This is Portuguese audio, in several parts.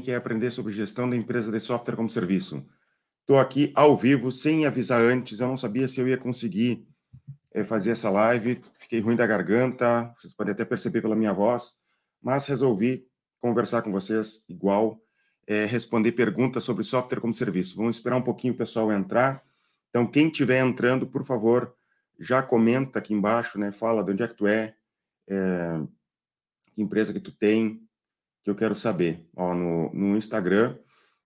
quer aprender sobre gestão da empresa de software como serviço. Estou aqui ao vivo, sem avisar antes, eu não sabia se eu ia conseguir é, fazer essa live, fiquei ruim da garganta, vocês podem até perceber pela minha voz, mas resolvi conversar com vocês igual, é, responder perguntas sobre software como serviço. Vamos esperar um pouquinho o pessoal entrar. Então, quem estiver entrando, por favor, já comenta aqui embaixo, né? Fala de onde é que tu é, é que empresa que tu tem, que eu quero saber. Ó, no, no Instagram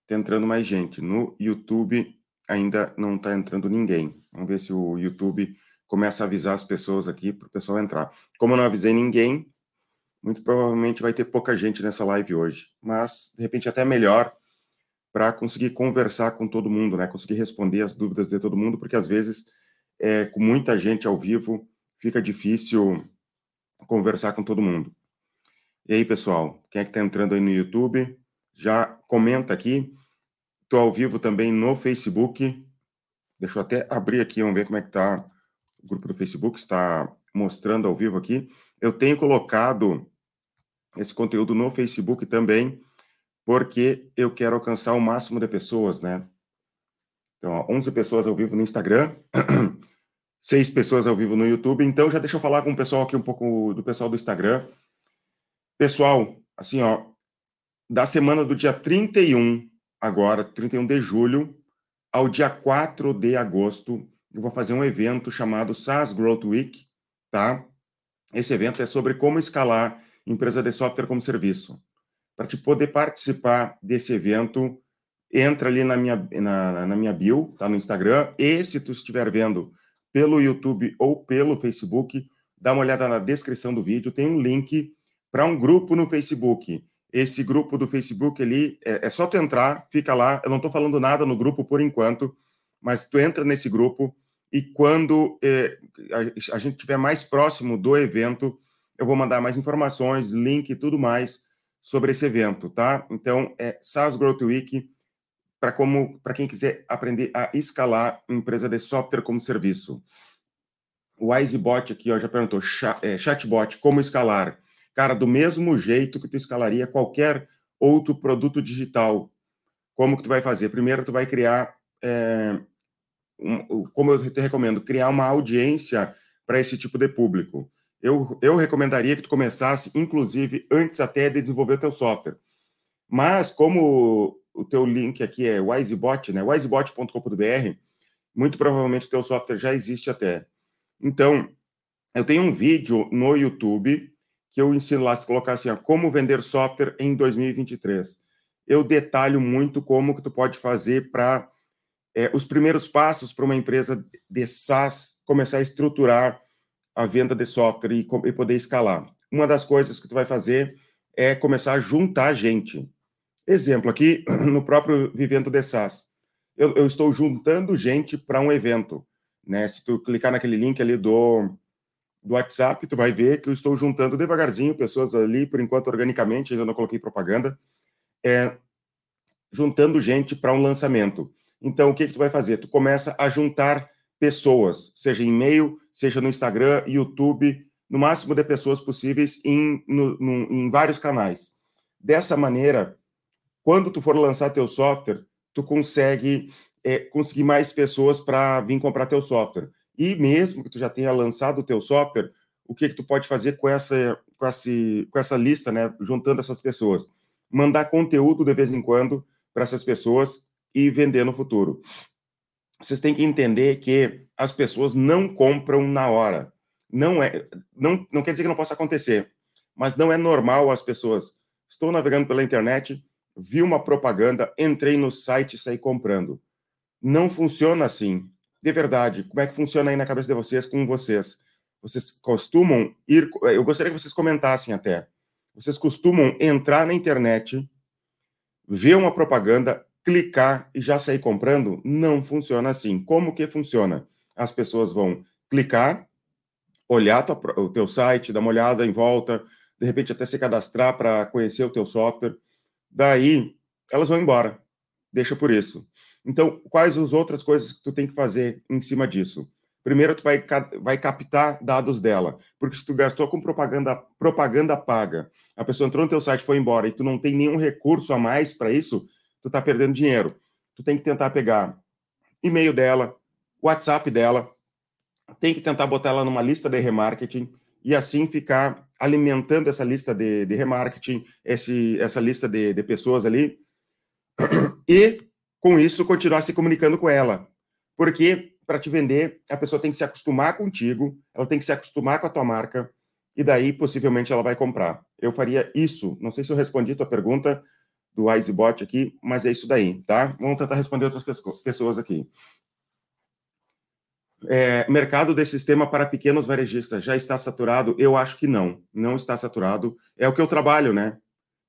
está entrando mais gente. No YouTube ainda não está entrando ninguém. Vamos ver se o YouTube começa a avisar as pessoas aqui para o pessoal entrar. Como eu não avisei ninguém, muito provavelmente vai ter pouca gente nessa live hoje. Mas, de repente, até melhor para conseguir conversar com todo mundo, né? Conseguir responder as dúvidas de todo mundo, porque às vezes, é, com muita gente ao vivo, fica difícil conversar com todo mundo. E aí, pessoal, quem é que está entrando aí no YouTube? Já comenta aqui. Estou ao vivo também no Facebook. Deixa eu até abrir aqui, vamos ver como é que está o grupo do Facebook, está mostrando ao vivo aqui. Eu tenho colocado esse conteúdo no Facebook também, porque eu quero alcançar o máximo de pessoas, né? Então, ó, 11 pessoas ao vivo no Instagram, 6 pessoas ao vivo no YouTube. Então, já deixa eu falar com o pessoal aqui um pouco do pessoal do Instagram. Pessoal, assim, ó, da semana do dia 31, agora, 31 de julho, ao dia 4 de agosto, eu vou fazer um evento chamado SaaS Growth Week, tá? Esse evento é sobre como escalar empresa de software como serviço. Para te poder participar desse evento, entra ali na minha, na, na minha bio, tá no Instagram, e se tu estiver vendo pelo YouTube ou pelo Facebook, dá uma olhada na descrição do vídeo, tem um link para um grupo no Facebook. Esse grupo do Facebook ali, é, é só tu entrar, fica lá. Eu não estou falando nada no grupo por enquanto, mas tu entra nesse grupo e quando é, a, a, gente estiver mais próximo do evento, eu vou mandar mais informações, link e tudo mais sobre esse evento, tá? Então, é SaaS Growth Week para como para quem quiser aprender a escalar empresa de software como serviço. O WiseBot aqui ó, já perguntou, é, chatbot, como escalar? Cara, do mesmo jeito que tu escalaria qualquer outro produto digital, como que tu vai fazer? Primeiro, tu vai criar, é, um, como eu te recomendo, criar uma audiência para esse tipo de público. Eu, eu recomendaria que tu começasse, inclusive, antes até de desenvolver o teu software. Mas, como o teu link aqui é Wisebot, né? wisebot.com.br, muito provavelmente o teu software já existe até. Então, eu tenho um vídeo no YouTube que eu ensino lá, se colocar assim, ó, como vender software em 2023. Eu detalho muito como que tu pode fazer para é, os primeiros passos para uma empresa de SaaS começar a estruturar a venda de software e, e poder escalar. Uma das coisas que tu vai fazer é começar a juntar gente. Exemplo aqui, no próprio Vivendo de SaaS. Eu, eu estou juntando gente para um evento. Né? Se tu clicar naquele link ali do do WhatsApp, tu vai ver que eu estou juntando devagarzinho pessoas ali, por enquanto organicamente, ainda não coloquei propaganda, é, juntando gente para um lançamento. Então, o que, que tu vai fazer? Tu começa a juntar pessoas, seja em e-mail, seja no Instagram, YouTube, no máximo de pessoas possíveis em, no, no, em vários canais. Dessa maneira, quando tu for lançar teu software, tu consegue é, conseguir mais pessoas para vir comprar teu software. E mesmo que tu já tenha lançado o teu software, o que, que tu pode fazer com essa, com, essa, com essa lista, né? Juntando essas pessoas. Mandar conteúdo de vez em quando para essas pessoas e vender no futuro. Vocês têm que entender que as pessoas não compram na hora. Não é, não, não quer dizer que não possa acontecer, mas não é normal as pessoas. Estou navegando pela internet, vi uma propaganda, entrei no site e saí comprando. Não funciona assim de verdade, como é que funciona aí na cabeça de vocês com vocês? Vocês costumam ir. Eu gostaria que vocês comentassem até. Vocês costumam entrar na internet, ver uma propaganda, clicar e já sair comprando? Não funciona assim. Como que funciona? As pessoas vão clicar, olhar o teu site, dar uma olhada em volta, de repente até se cadastrar para conhecer o teu software. Daí, elas vão embora. Deixa por isso. Então, quais as outras coisas que tu tem que fazer em cima disso? Primeiro, tu vai, vai captar dados dela, porque se tu gastou com propaganda, propaganda paga, a pessoa entrou no teu site, foi embora e tu não tem nenhum recurso a mais para isso, tu tá perdendo dinheiro. Tu tem que tentar pegar e-mail dela, WhatsApp dela, tem que tentar botar ela numa lista de remarketing e assim ficar alimentando essa lista de, de remarketing, esse, essa lista de, de pessoas ali, e com isso continuar se comunicando com ela. Porque para te vender, a pessoa tem que se acostumar contigo, ela tem que se acostumar com a tua marca, e daí possivelmente ela vai comprar. Eu faria isso. Não sei se eu respondi tua pergunta do Icebot aqui, mas é isso daí, tá? Vamos tentar responder outras pessoas aqui. É, mercado de sistema para pequenos varejistas já está saturado? Eu acho que não, não está saturado. É o que eu trabalho, né?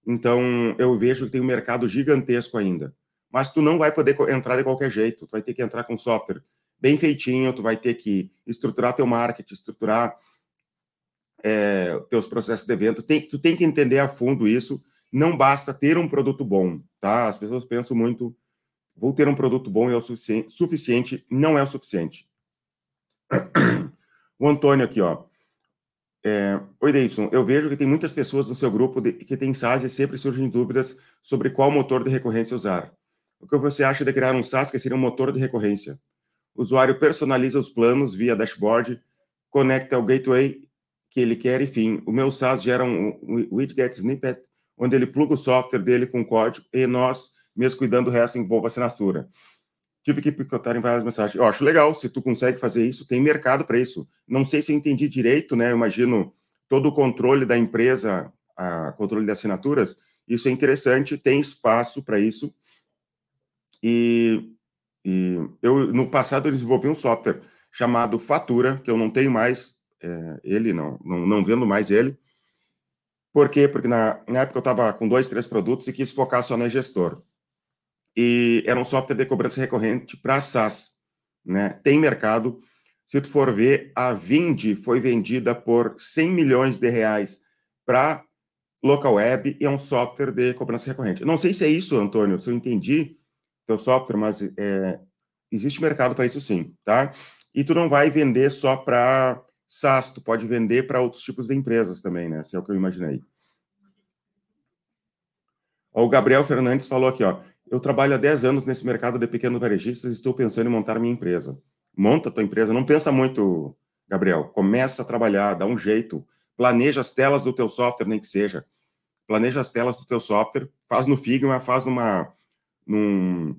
Então eu vejo que tem um mercado gigantesco ainda. Mas tu não vai poder entrar de qualquer jeito. Tu vai ter que entrar com software bem feitinho. Tu vai ter que estruturar teu marketing, estruturar é, teus processos de venda. Tem, tu tem que entender a fundo isso. Não basta ter um produto bom, tá? As pessoas pensam muito, vou ter um produto bom e é o suficiente. Suficiente não é o suficiente o Antônio aqui, ó. É, Oi, Deison. Eu vejo que tem muitas pessoas no seu grupo de, que tem SaaS e sempre surgem dúvidas sobre qual motor de recorrência usar. O que você acha de criar um SaaS que seria um motor de recorrência? O usuário personaliza os planos via dashboard, conecta ao gateway que ele quer, enfim. O meu SaaS gera um, widget snippet, onde ele pluga o software dele com código e nós, mesmo cuidando do resto, envolva assinatura tive que picotar em várias mensagens. Eu acho legal, se tu consegue fazer isso, tem mercado para isso. Não sei se eu entendi direito, né? Eu imagino todo o controle da empresa, a controle de assinaturas, isso é interessante, tem espaço para isso. E, e, eu, no passado, eu desenvolvi um software chamado Fatura, que eu não tenho mais é, ele, não, não, não vendo mais ele. Por quê? Porque na, na época eu estava com dois, três produtos e quis focar só no gestor e era um software de cobrança recorrente para SaaS, né? Tem mercado. Se tu for ver, a Vind foi vendida por 100 milhões de reais para local web e é um software de cobrança recorrente. Não sei se é isso, Antônio, se eu entendi teu software, mas é, existe mercado para isso sim, tá? E tu não vai vender só para SaaS, tu pode vender para outros tipos de empresas também, né? Se é o que eu imaginei. O Gabriel Fernandes falou aqui, ó. Eu trabalho há 10 anos nesse mercado de pequenos varejistas e estou pensando em montar minha empresa. Monta tua empresa, não pensa muito, Gabriel. Começa a trabalhar, dá um jeito. Planeja as telas do teu software, nem que seja. Planeja as telas do teu software, faz no Figma, faz numa num,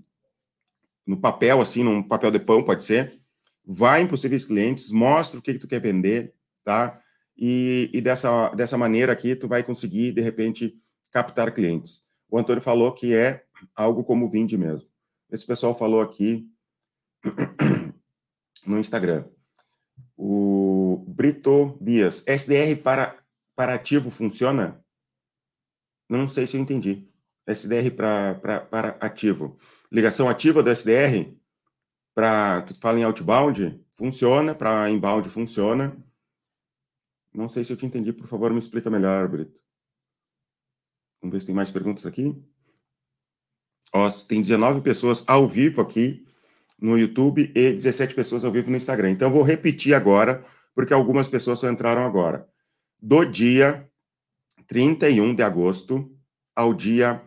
no papel assim, num papel de pão, pode ser. Vai em possíveis clientes, mostra o que, que tu quer vender, tá? E, e dessa, dessa maneira aqui, tu vai conseguir, de repente, captar clientes. O Antônio falou que é algo como Vinde mesmo. Esse pessoal falou aqui no Instagram. O Brito Dias, SDR para, para ativo funciona? Não sei se eu entendi. SDR para, ativo. Ligação ativa do SDR para, tu fala em outbound, funciona, para inbound funciona. Não sei se eu te entendi, por favor, me explica melhor, Brito. Vamos ver se tem mais perguntas aqui. Ó, tem 19 pessoas ao vivo aqui no YouTube e 17 pessoas ao vivo no Instagram. Então, eu vou repetir agora, porque algumas pessoas só entraram agora. Do dia 31 de agosto ao dia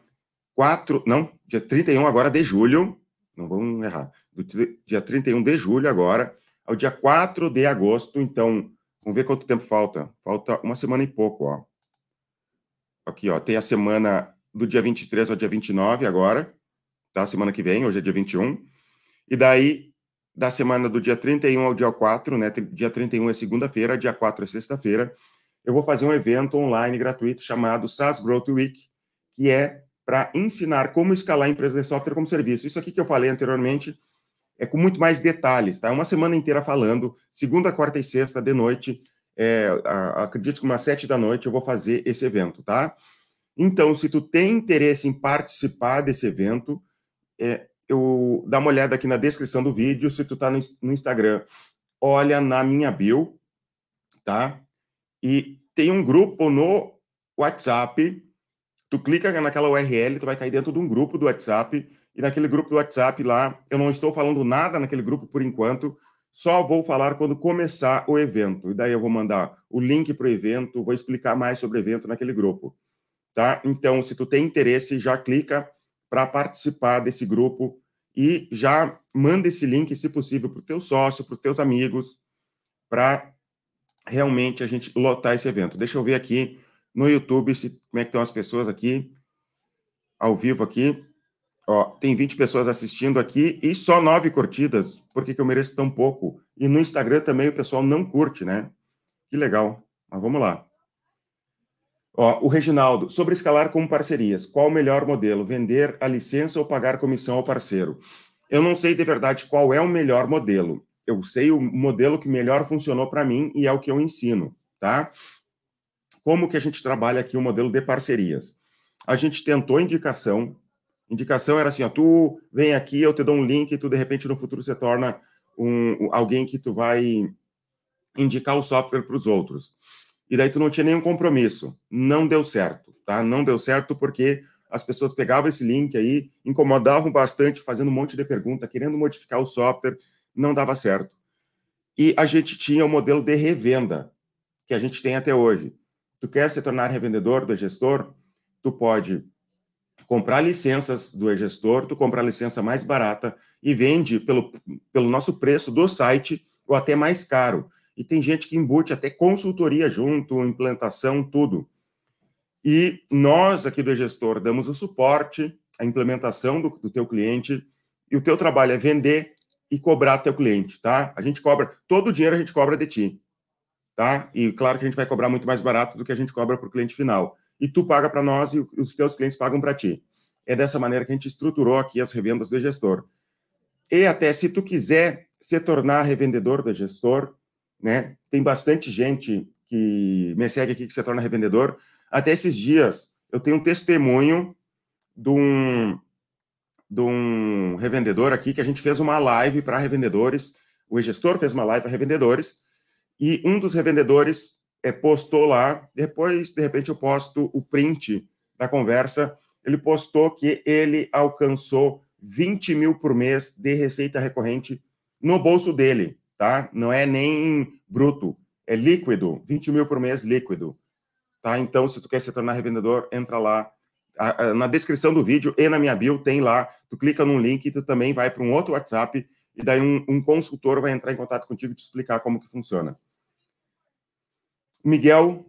4, não, dia 31 agora de julho, não vamos errar, do dia 31 de julho agora ao dia 4 de agosto, então, vamos ver quanto tempo falta. Falta uma semana e pouco, ó. Aqui, ó, tem a semana do dia 23 ao dia 29 agora, tá? Semana que vem, hoje é dia 21. E daí, da semana do dia 31 ao dia 4, né? Dia 31 é segunda-feira, dia 4 é sexta-feira, eu vou fazer um evento online gratuito chamado SaaS Growth Week, que é para ensinar como escalar empresas de software como serviço. Isso aqui que eu falei anteriormente é com muito mais detalhes, tá? Uma semana inteira falando, segunda, quarta e sexta de noite, é, acredito que umas sete da noite eu vou fazer esse evento, tá? Então, se tu tem interesse em participar desse evento, é, eu dá uma olhada aqui na descrição do vídeo. Se tu tá no, no Instagram, olha na minha bio, tá? E tem um grupo no WhatsApp. Tu clica naquela URL, tu vai cair dentro de um grupo do WhatsApp. E naquele grupo do WhatsApp lá, eu não estou falando nada naquele grupo por enquanto. Só vou falar quando começar o evento. E daí eu vou mandar o link para o evento, vou explicar mais sobre o evento naquele grupo. Tá? Então, se tu tem interesse, já clica para participar desse grupo e já manda esse link, se possível, para o teu sócio, para os teus amigos, para realmente a gente lotar esse evento. Deixa eu ver aqui no YouTube se, como é que estão as pessoas aqui, ao vivo aqui. Ó, tem 20 pessoas assistindo aqui e só nove curtidas. Por que, que eu mereço tão pouco? E no Instagram também o pessoal não curte, né? Que legal. Mas vamos lá. Ó, o Reginaldo, sobre escalar como parcerias, qual o melhor modelo? Vender a licença ou pagar comissão ao parceiro? Eu não sei de verdade qual é o melhor modelo. Eu sei o modelo que melhor funcionou para mim e é o que eu ensino, tá? Como que a gente trabalha aqui o modelo de parcerias? A gente tentou indicação, Indicação era assim, ó, tu vem aqui, eu te dou um link, e tu de repente no futuro se torna um, alguém que tu vai indicar o software para os outros. E daí tu não tinha nenhum compromisso. Não deu certo, tá? Não deu certo porque as pessoas pegavam esse link aí, incomodavam bastante, fazendo um monte de pergunta, querendo modificar o software, não dava certo. E a gente tinha o modelo de revenda, que a gente tem até hoje. Tu quer se tornar revendedor do gestor? Tu pode comprar licenças do e-gestor, tu compra a licença mais barata e vende pelo, pelo nosso preço do site ou até mais caro. E tem gente que embute até consultoria junto, implantação, tudo. E nós aqui do e-gestor damos o suporte, a implementação do, do teu cliente, e o teu trabalho é vender e cobrar teu cliente, tá? A gente cobra, todo o dinheiro a gente cobra de ti, tá? E claro que a gente vai cobrar muito mais barato do que a gente cobra para o cliente final e tu paga para nós e os teus clientes pagam para ti. É dessa maneira que a gente estruturou aqui as revendas do gestor. E até se tu quiser se tornar revendedor do gestor, né? Tem bastante gente que me segue aqui que se torna revendedor. Até esses dias eu tenho um testemunho de um, de um revendedor aqui que a gente fez uma live para revendedores. O gestor fez uma live para revendedores e um dos revendedores é, postou lá, depois, de repente, eu posto o print da conversa. Ele postou que ele alcançou 20 mil por mês de receita recorrente no bolso dele, tá? Não é nem bruto, é líquido, 20 mil por mês líquido, tá? Então, se tu quer se tornar revendedor, entra lá. Na descrição do vídeo e na minha bio tem lá, tu clica num link e tu também vai para um outro WhatsApp e daí um, um consultor vai entrar em contato contigo e te explicar como que funciona. Miguel,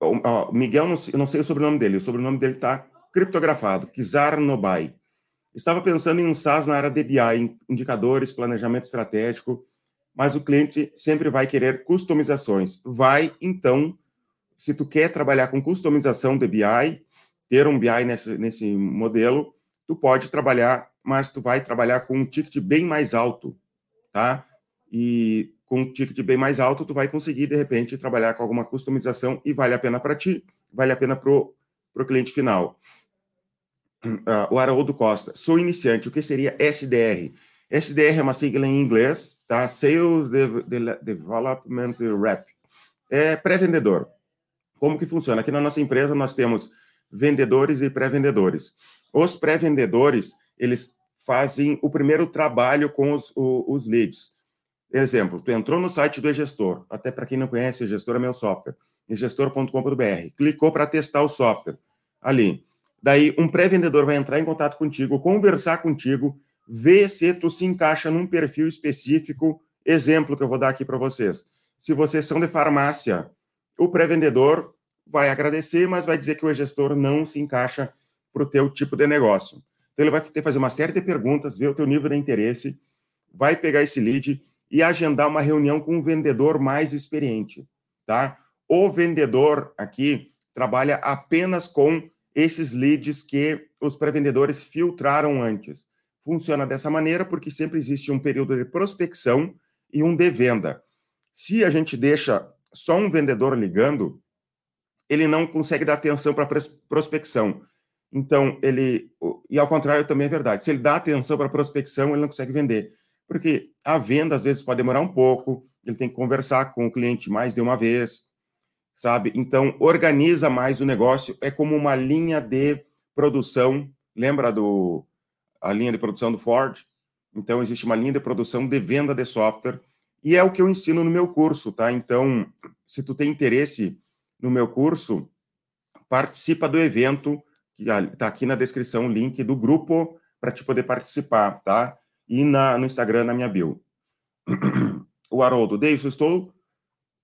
ó, Miguel, não sei, não sei o sobrenome dele, o sobrenome dele está criptografado, Kizar Nobai. Estava pensando em um SaaS na área de BI, indicadores, planejamento estratégico, mas o cliente sempre vai querer customizações. Vai, então, se tu quer trabalhar com customização de BI, ter um BI nesse, nesse modelo, tu pode trabalhar, mas tu vai trabalhar com um ticket bem mais alto, tá? E com um ticket bem mais alto, tu vai conseguir, de repente, trabalhar com alguma customização e vale a pena para ti, vale a pena para o cliente final. Uh, o Haroldo Costa, sou iniciante, o que seria SDR? SDR é uma sigla em inglês, tá? Sales De De Development Rep. É pré-vendedor. Como que funciona? Aqui na nossa empresa nós temos vendedores e pré-vendedores. Os pré-vendedores, eles fazem o primeiro trabalho com os, os, os leads. Exemplo, tu entrou no site do e-gestor, até para quem não conhece, e-gestor é meu software, egestor.com.br, clicou para testar o software, ali. Daí, um pré-vendedor vai entrar em contato contigo, conversar contigo, ver se tu se encaixa num perfil específico, exemplo que eu vou dar aqui para vocês. Se vocês são de farmácia, o pré-vendedor vai agradecer, mas vai dizer que o e-gestor não se encaixa para o teu tipo de negócio. Então, ele vai ter que fazer uma série de perguntas, ver o teu nível de interesse, vai pegar esse lead e agendar uma reunião com um vendedor mais experiente, tá? O vendedor aqui trabalha apenas com esses leads que os pré-vendedores filtraram antes. Funciona dessa maneira porque sempre existe um período de prospecção e um de venda. Se a gente deixa só um vendedor ligando, ele não consegue dar atenção para prospecção. Então, ele. E ao contrário também é verdade. Se ele dá atenção para a prospecção, ele não consegue vender porque a venda às vezes pode demorar um pouco, ele tem que conversar com o cliente mais de uma vez, sabe? Então, organiza mais o negócio, é como uma linha de produção, lembra do a linha de produção do Ford? Então, existe uma linha de produção de venda de software E é o que eu ensino no meu curso, tá? Então, se tu tem interesse no meu curso, participa do evento, que está aqui na descrição o link do grupo para te poder participar, tá? E na, no Instagram, na minha bio. o Haroldo, Davidson, estou.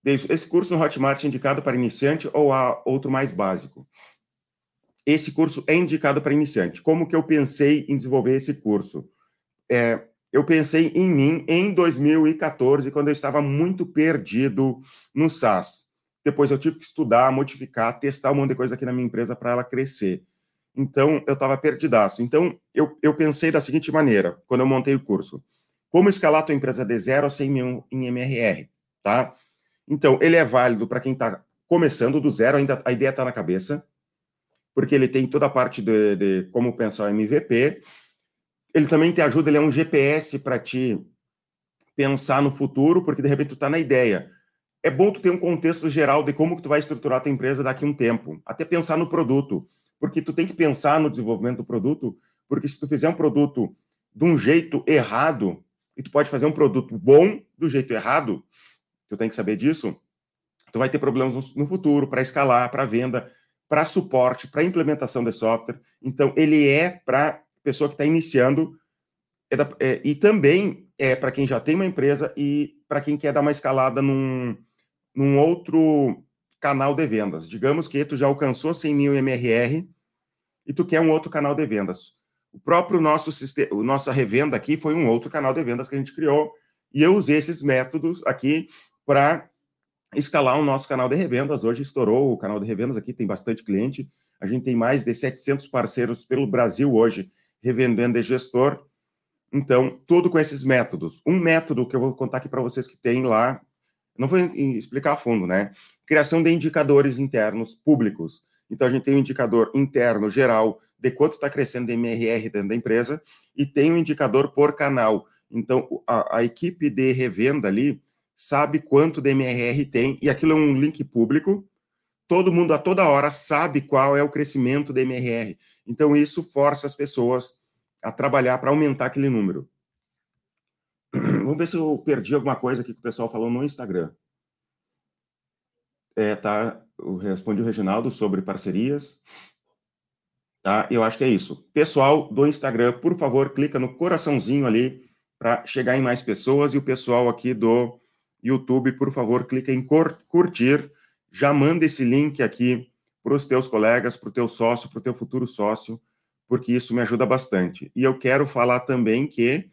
Davidson, esse curso no Hotmart é indicado para iniciante ou há outro mais básico? Esse curso é indicado para iniciante. Como que eu pensei em desenvolver esse curso? É, eu pensei em mim em 2014, quando eu estava muito perdido no SaaS. Depois eu tive que estudar, modificar, testar um monte de coisa aqui na minha empresa para ela crescer. Então, eu estava perdidaço. Então, eu, eu pensei da seguinte maneira, quando eu montei o curso. Como escalar a tua empresa de zero a 100 mil em MRR, tá? Então, ele é válido para quem está começando do zero, ainda a ideia está na cabeça, porque ele tem toda a parte de, de como pensar o MVP, ele também te ajuda, ele é um GPS para te pensar no futuro, porque de repente tu está na ideia. É bom tu ter um contexto geral de como que tu vai estruturar a tua empresa daqui a um tempo, até pensar no produto, porque tu tem que pensar no desenvolvimento do produto, porque se tu fizer um produto de um jeito errado, e tu pode fazer um produto bom do jeito errado, tu tem que saber disso, tu vai ter problemas no futuro para escalar, para venda, para suporte, para implementação de software. Então, ele é para pessoa que está iniciando, é da, é, e também é para quem já tem uma empresa e para quem quer dar uma escalada num, num outro canal de vendas. Digamos que tu já alcançou 100 mil MRR e tu quer um outro canal de vendas. O próprio nosso sistema, nossa revenda aqui foi um outro canal de vendas que a gente criou e eu usei esses métodos aqui para escalar o nosso canal de revendas. Hoje estourou o canal de revendas aqui, tem bastante cliente. A gente tem mais de 700 parceiros pelo Brasil hoje revendendo é gestor. Então, tudo com esses métodos. Um método que eu vou contar aqui para vocês que tem lá, não vou explicar a fundo, né? Criação de indicadores internos públicos. Então, a gente tem um indicador interno geral de quanto está crescendo de MRR dentro da empresa e tem um indicador por canal. Então, a, a equipe de revenda ali sabe quanto de MRR tem e aquilo é um link público. Todo mundo a toda hora sabe qual é o crescimento da MRR. Então, isso força as pessoas a trabalhar para aumentar aquele número. Vamos ver se eu perdi alguma coisa aqui que o pessoal falou no Instagram. É, tá, eu respondi o Reginaldo sobre parcerias. Tá, eu acho que é isso. Pessoal do Instagram, por favor, clica no coraçãozinho ali para chegar em mais pessoas. E o pessoal aqui do YouTube, por favor, clica em curtir. Já manda esse link aqui para os teus colegas, para o teu sócio, para o teu futuro sócio, porque isso me ajuda bastante. E eu quero falar também que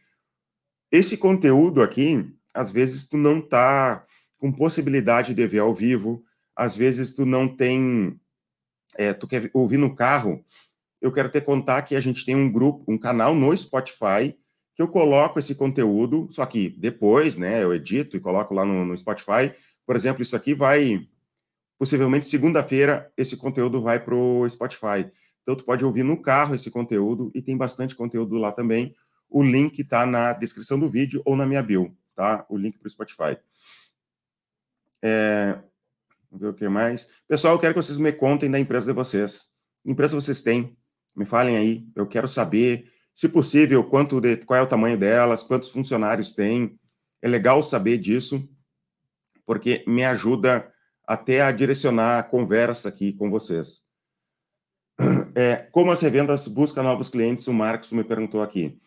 esse conteúdo aqui, às vezes tu não tá com possibilidade de ver ao vivo, às vezes tu não tem, é, tu quer ouvir no carro. Eu quero te contar que a gente tem um grupo, um canal no Spotify que eu coloco esse conteúdo, só que depois, né, eu edito e coloco lá no, no Spotify. Por exemplo, isso aqui vai Possivelmente segunda-feira esse conteúdo vai para o Spotify. Então tu pode ouvir no carro esse conteúdo e tem bastante conteúdo lá também. O link está na descrição do vídeo ou na minha bio, tá? O link para o Spotify. É... Vamos ver o que mais. Pessoal, eu quero que vocês me contem da empresa de vocês. Que empresa vocês têm? Me falem aí. Eu quero saber, se possível, quanto de, qual é o tamanho delas, quantos funcionários tem. É legal saber disso, porque me ajuda até a direcionar a conversa aqui com vocês. É, como as revendas buscam novos clientes, o Marcos me perguntou aqui.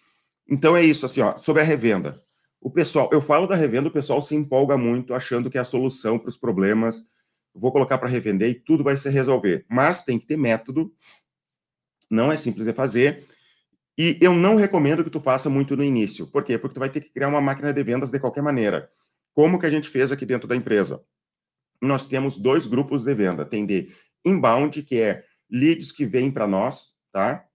Então é isso, assim, ó, sobre a revenda. O pessoal, eu falo da revenda, o pessoal se empolga muito achando que é a solução para os problemas. Vou colocar para revender e tudo vai se resolver. Mas tem que ter método. Não é simples de fazer. E eu não recomendo que tu faça muito no início. Por quê? Porque tu vai ter que criar uma máquina de vendas de qualquer maneira. Como que a gente fez aqui dentro da empresa? nós temos dois grupos de venda. Tem de inbound, que é leads que vêm para nós, tá?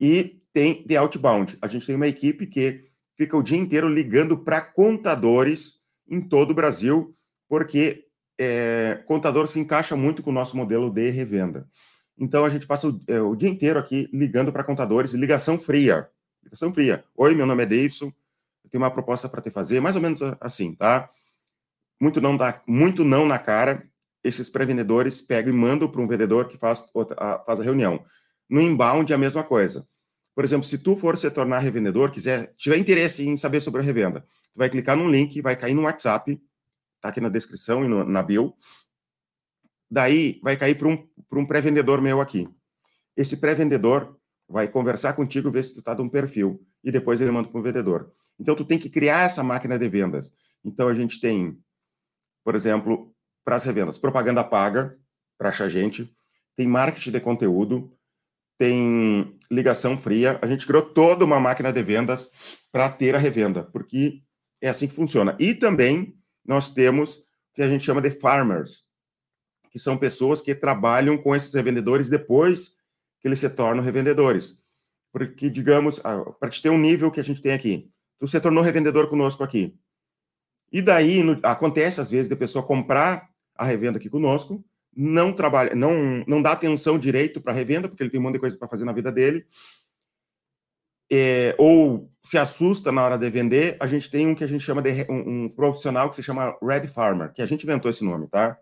E tem de outbound. A gente tem uma equipe que fica o dia inteiro ligando para contadores em todo o Brasil, porque é, contador se encaixa muito com o nosso modelo de revenda. Então a gente passa o, é, o dia inteiro aqui ligando para contadores, ligação fria. Ligação fria. Oi, meu nome é Davidson, eu tenho uma proposta para te fazer, mais ou menos assim, tá? muito não, dá, muito não na cara, esses pré-vendedores pegam e mandam para um vendedor que faz, faz a reunião. No inbound é a mesma coisa. Por exemplo, se tu for se tornar revendedor, quiser, tiver interesse em saber sobre a revenda, tu vai clicar num link, vai cair no WhatsApp, tá aqui na descrição e no, na bio. Daí vai cair para um, um pré-vendedor meu aqui. Esse pré-vendedor vai conversar contigo, ver se tu está de um perfil, e depois ele manda para o vendedor. Então, tu tem que criar essa máquina de vendas. Então, a gente tem, por exemplo, para as revendas, propaganda paga para achar gente, tem marketing de conteúdo, tem ligação fria. A gente criou toda uma máquina de vendas para ter a revenda, porque é assim que funciona. E também nós temos o que a gente chama de farmers, que são pessoas que trabalham com esses revendedores depois que eles se tornam revendedores. Porque, digamos, ah, para te ter um nível que a gente tem aqui, tu se tornou revendedor conosco aqui. E daí no, acontece às vezes de pessoa comprar a revenda aqui conosco, não trabalha, não não dá atenção direito para revenda, porque ele tem um monte de coisa para fazer na vida dele. É, ou se assusta na hora de vender, a gente tem um que a gente chama de um, um, profissional que se chama Red Farmer, que a gente inventou esse nome, tá?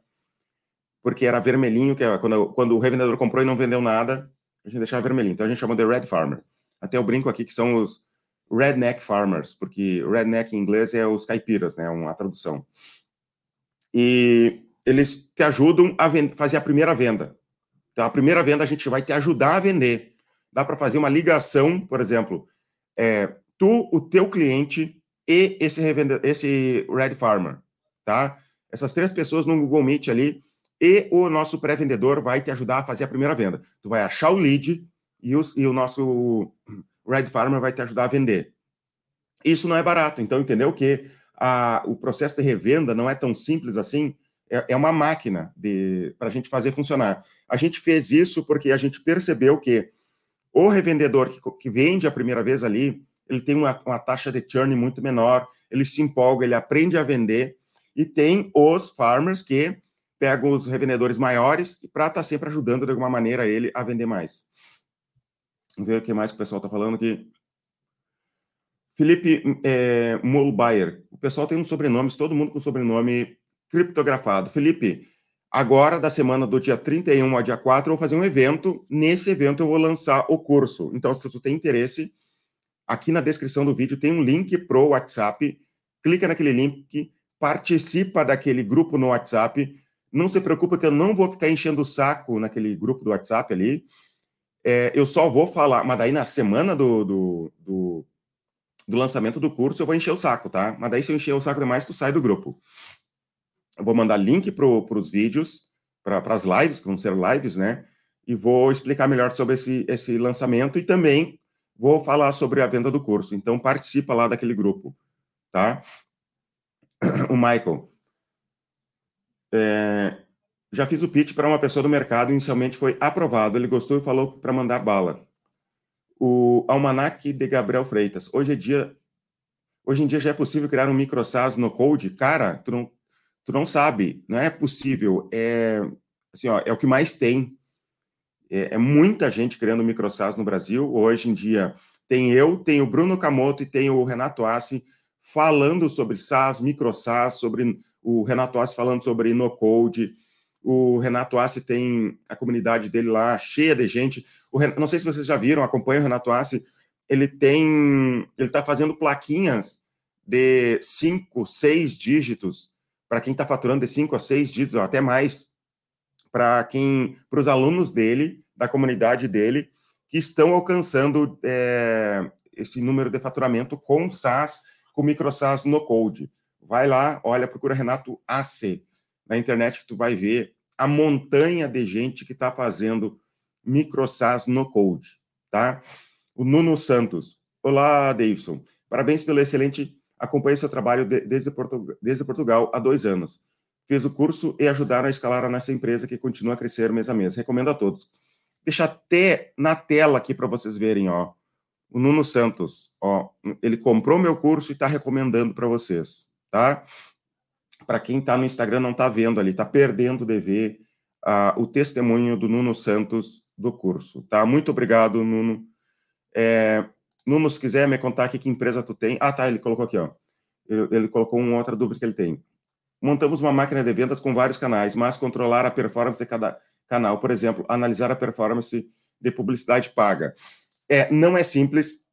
Porque era vermelhinho, que é quando, quando o revendedor comprou e não vendeu nada, a gente deixava vermelhinho. Então a gente chamou de Red Farmer. Até eu brinco aqui que são os redneck farmers, porque redneck em inglês é os caipiras, né? Uma tradução. E eles te ajudam a fazer a primeira venda. Então, a primeira venda a gente vai te ajudar a vender. Dá para fazer uma ligação, por exemplo, é, tu, o teu cliente e esse, revendedor, esse Red Farmer, tá? Essas três pessoas no Google Meet ali e o nosso pré-vendedor vai te ajudar a fazer a primeira venda. Tu vai achar o lead e, os, e o nosso Red Farmer vai te ajudar a vender. Isso não é barato, então entendeu que a, o processo de revenda não é tão simples assim, é, é uma máquina para a gente fazer funcionar. A gente fez isso porque a gente percebeu que o revendedor que, que vende a primeira vez ali, ele tem uma, uma taxa de churn muito menor, ele se empolga, ele aprende a vender, e tem os farmers que pegam os revendedores maiores para estar tá sempre ajudando de alguma maneira ele a vender mais. Vamos ver o que mais que o pessoal está falando aqui. Felipe é, Molbayer. O pessoal tem uns sobrenomes, todo mundo com sobrenome criptografado. Felipe, agora da semana do dia 31 ao dia 4, eu vou fazer um evento. Nesse evento eu vou lançar o curso. Então, se tu tem interesse, aqui na descrição do vídeo tem um link pro WhatsApp. Clica naquele link, participa daquele grupo no WhatsApp. Não se preocupe que eu não vou ficar enchendo o saco naquele grupo do WhatsApp ali. É, eu só vou falar, mas daí na semana do, do, do do lançamento do curso, eu vou encher o saco, tá? Mas daí, se eu encher o saco demais, tu sai do grupo. Eu vou mandar link para os vídeos, para as lives, que vão ser lives, né? E vou explicar melhor sobre esse, esse lançamento e também vou falar sobre a venda do curso. Então, participa lá daquele grupo, tá? O Michael. É, já fiz o pitch para uma pessoa do mercado, inicialmente foi aprovado. Ele gostou e falou para mandar bala o Almanac de Gabriel Freitas. Hoje é dia hoje em dia já é possível criar um microsas no Code? Cara, tu não, tu não sabe, não é possível. É assim, ó, é o que mais tem. É, é muita gente criando microsas no Brasil. Hoje em dia tem eu, tem o Bruno Camoto e tem o Renato Assi falando sobre SaaS, microsas, sobre o Renato Assi falando sobre no Code. O Renato Assi tem a comunidade dele lá cheia de gente. O, não sei se vocês já viram, acompanham o Renato Assi. Ele tem, ele está fazendo plaquinhas de cinco, seis dígitos para quem está faturando de cinco a seis dígitos, ou até mais, para quem, para os alunos dele, da comunidade dele, que estão alcançando é, esse número de faturamento com SaaS, com micro SaaS no Code. Vai lá, olha, procura Renato AC na internet que tu vai ver a montanha de gente que está fazendo microsas no code, tá? O Nuno Santos. Olá, Davidson. Parabéns pelo excelente. Acompanhe seu trabalho desde, Portugal, desde Portugal há dois anos. Fiz o curso e ajudaram a escalar a nossa empresa que continua a crescer mês a mês. Recomendo a todos. Deixa até na tela aqui para vocês verem, ó. O Nuno Santos, ó, ele comprou meu curso e está recomendando para vocês, tá? para quem está no Instagram não está vendo ali, está perdendo de ver uh, o testemunho do Nuno Santos do curso, tá? Muito obrigado, Nuno. É, Nuno, se quiser me contar aqui que empresa tu tem. Ah, tá, ele colocou aqui, ó. Ele, ele colocou uma outra dúvida que ele tem. Montamos uma máquina de vendas com vários canais, mas controlar a performance de cada canal, por exemplo, analisar a performance de publicidade paga. É, não é simples,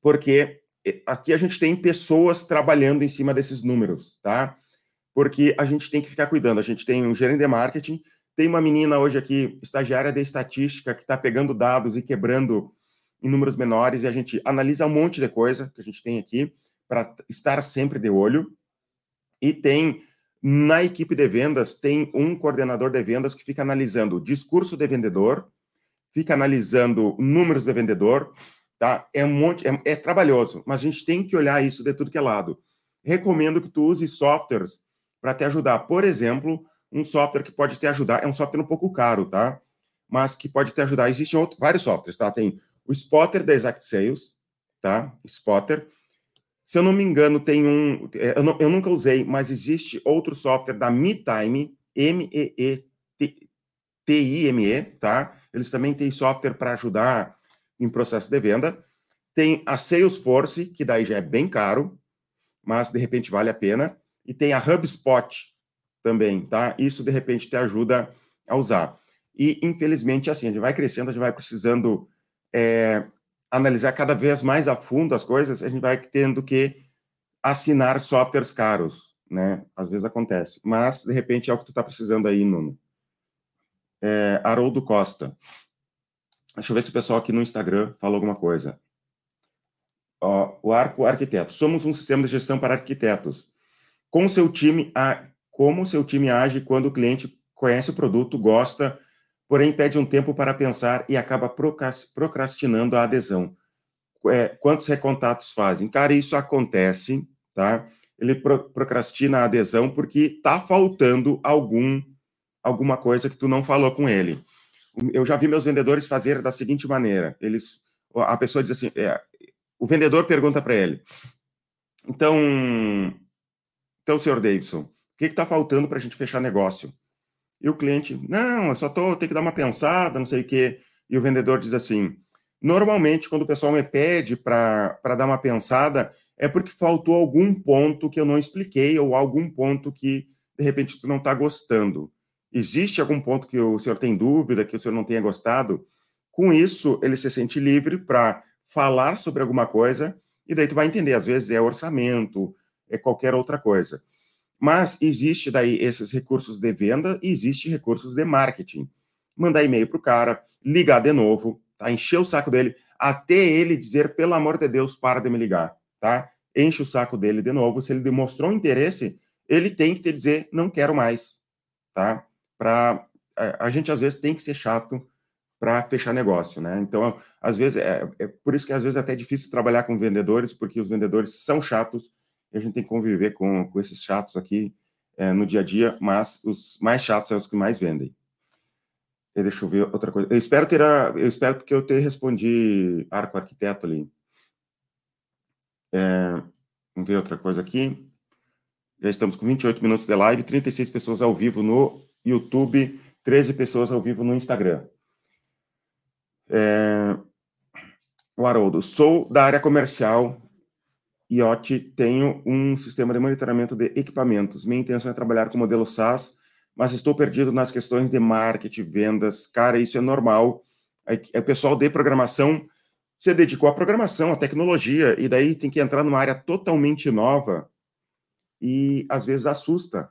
porque é, aqui a gente tem pessoas trabalhando em cima desses números, tá? Porque a gente tem que ficar cuidando. A gente tem um gerente de marketing, tem uma menina hoje aqui, estagiária de estatística, que está pegando dados e quebrando em números menores, e a gente analisa um monte de coisa que a gente tem aqui para estar sempre de olho. E tem na equipe de vendas, tem um coordenador de vendas que fica analisando o discurso de vendedor, fica analisando números de vendedor, tá? É um monte, é, é, trabalhoso, mas a gente tem que olhar isso de tudo que é lado. Recomendo que tu use softwares para te ajudar. Por exemplo, um software que pode te ajudar, é um software um pouco caro, tá? Mas que pode te ajudar. Existem outro, vários softwares, tá? Tem o Spotter da Exact Sales, tá? Spotter. Se eu não me engano, tem um. É, eu, não, eu nunca usei, mas existe outro software da MeTime, M-E-E-T-I-M-E, tá? Eles também têm software para ajudar em processo de venda. Tem a Salesforce, que daí já é bem caro, mas de repente vale a pena. E tem a HubSpot também, tá? Isso de repente te ajuda a usar. E infelizmente, assim, a gente vai crescendo, a gente vai precisando é, analisar cada vez mais a fundo as coisas, a gente vai tendo que assinar softwares caros, né? Às vezes acontece. Mas, de repente, é o que tu está precisando aí, Nuno. É, Haroldo Costa. Deixa eu ver se o pessoal aqui no Instagram falou alguma coisa. Ó, o Arco Arquiteto. Somos um sistema de gestão para arquitetos. Com seu time, a, como seu time age quando o cliente conhece o produto, gosta, porém pede um tempo para pensar e acaba procrastinando a adesão. É, quantos recontatos fazem? Cara, isso acontece, tá? Ele pro, procrastina a adesão porque está faltando algum alguma coisa que tu não falou com ele eu já vi meus vendedores fazer da seguinte maneira: eles, a pessoa diz assim, é, o vendedor pergunta para ele, então, então, senhor Davidson, o que está faltando para a gente fechar negócio? E o cliente, não, eu só tô, tenho que dar uma pensada, não sei o quê. E o vendedor diz assim: normalmente, quando o pessoal me pede para dar uma pensada, é porque faltou algum ponto que eu não expliquei ou algum ponto que, de repente, tu não está gostando. Existe algum ponto que o senhor tem dúvida, que o senhor não tenha gostado? Com isso, ele se sente livre para falar sobre alguma coisa, e daí tu vai entender, às vezes é orçamento, é qualquer outra coisa. Mas existe daí esses recursos de venda e existe recursos de marketing. Mandar e-mail para o cara, ligar de novo, tá? Encher o saco dele, até ele dizer, pelo amor de Deus, para de me ligar, tá? Enche o saco dele de novo. Se ele demonstrou interesse, ele tem que te dizer, não quero mais, tá? para a, gente às vezes tem que ser chato para fechar negócio, né? Então, às vezes é, é, por isso que às vezes é até difícil trabalhar com vendedores, porque os vendedores são chatos e a gente tem que conviver com, com esses chatos aqui é, no dia a dia, mas os mais chatos são os que mais vendem. E deixa eu ver outra coisa. Eu espero ter a, eu espero que eu tenha respondi Arco Arquiteto ali. É, vamos ver outra coisa aqui. Já estamos com 28 minutos de live, 36 pessoas ao vivo no YouTube, 13 pessoas ao vivo no Instagram. É... O Haroldo, sou da área comercial IoT, tenho um sistema de monitoramento de equipamentos. Minha intenção é trabalhar com modelo SaaS, mas estou perdido nas questões de marketing, vendas. Cara, isso é normal. É o pessoal de programação se dedicou à programação, à tecnologia, e daí tem que entrar numa área totalmente nova e às vezes assusta.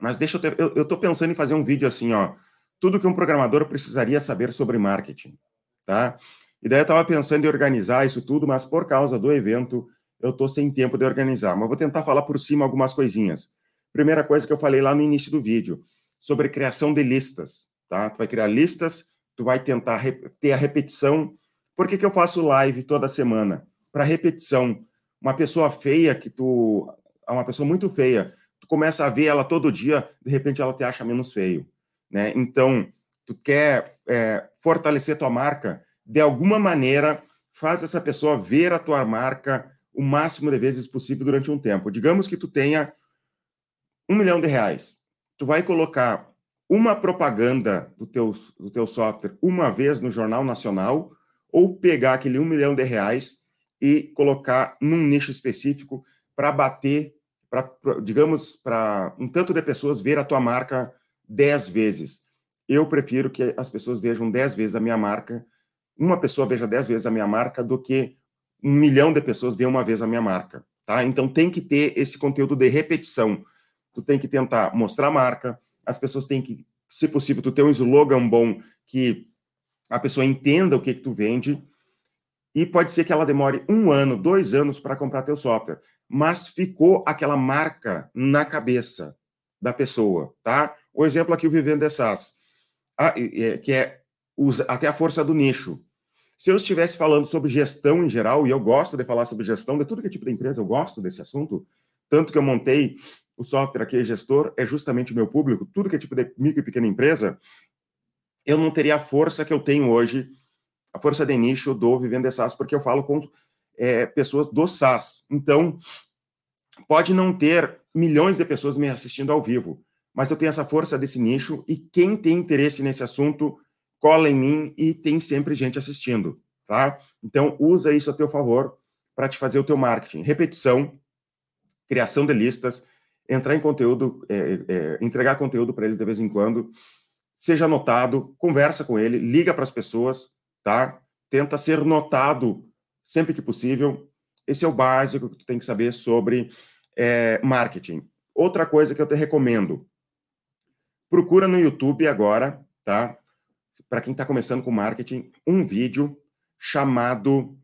Mas deixa eu ter, eu, eu tô pensando em fazer um vídeo assim, ó, tudo que um programador precisaria saber sobre marketing, tá? E daí eu estava pensando em organizar isso tudo, mas por causa do evento eu tô sem tempo de organizar. Mas vou tentar falar por cima algumas coisinhas. Primeira coisa que eu falei lá no início do vídeo, sobre criação de listas, tá? Tu vai criar listas, tu vai tentar ter a repetição. Por que, que eu faço live toda semana? Para repetição. Uma pessoa feia que tu. Uma pessoa muito feia tu começa a ver ela todo dia, de repente ela te acha menos feio, né? Então, tu quer é, fortalecer tua marca, de alguma maneira, faz essa pessoa ver a tua marca o máximo de vezes possível durante um tempo. Digamos que tu tenha um milhão de reais. Tu vai colocar uma propaganda do teu, do teu software uma vez no Jornal Nacional ou pegar aquele um milhão de reais e colocar num nicho específico para bater para, digamos, para um tanto de pessoas ver a tua marca dez vezes. Eu prefiro que as pessoas vejam dez vezes a minha marca uma pessoa veja dez vezes a minha marca do que um milhão de pessoas vê uma vez a minha marca, tá? Então tem que ter esse conteúdo de repetição. Tu tem que tentar mostrar a marca, as pessoas têm que, se possível, tu ter um slogan bom que a pessoa entenda o que, que tu vende, e pode ser que ela demore um ano, dois anos para comprar teu software, mas ficou aquela marca na cabeça da pessoa, tá? O exemplo aqui, o Vivendo é SaaS, ah, que é até a força do nicho. Se eu estivesse falando sobre gestão em geral, e eu gosto de falar sobre gestão de tudo que é tipo de empresa, eu gosto desse assunto, tanto que eu montei o software aqui, gestor, é justamente o meu público, tudo que é tipo de micro e pequena empresa, eu não teria a força que eu tenho hoje, a força de nicho do Vivendo de SaaS, porque eu falo com é, pessoas do SaaS. Então, pode não ter milhões de pessoas me assistindo ao vivo, mas eu tenho essa força desse nicho e quem tem interesse nesse assunto, cola em mim e tem sempre gente assistindo, tá? Então, usa isso a teu favor para te fazer o teu marketing. Repetição, criação de listas, entrar em conteúdo, é, é, entregar conteúdo para eles de vez em quando, seja notado, conversa com ele, liga para as pessoas, tá? Tenta ser notado sempre que possível. Esse é o básico que tu tem que saber sobre é, marketing. Outra coisa que eu te recomendo, procura no YouTube agora, tá? Para quem está começando com marketing, um vídeo chamado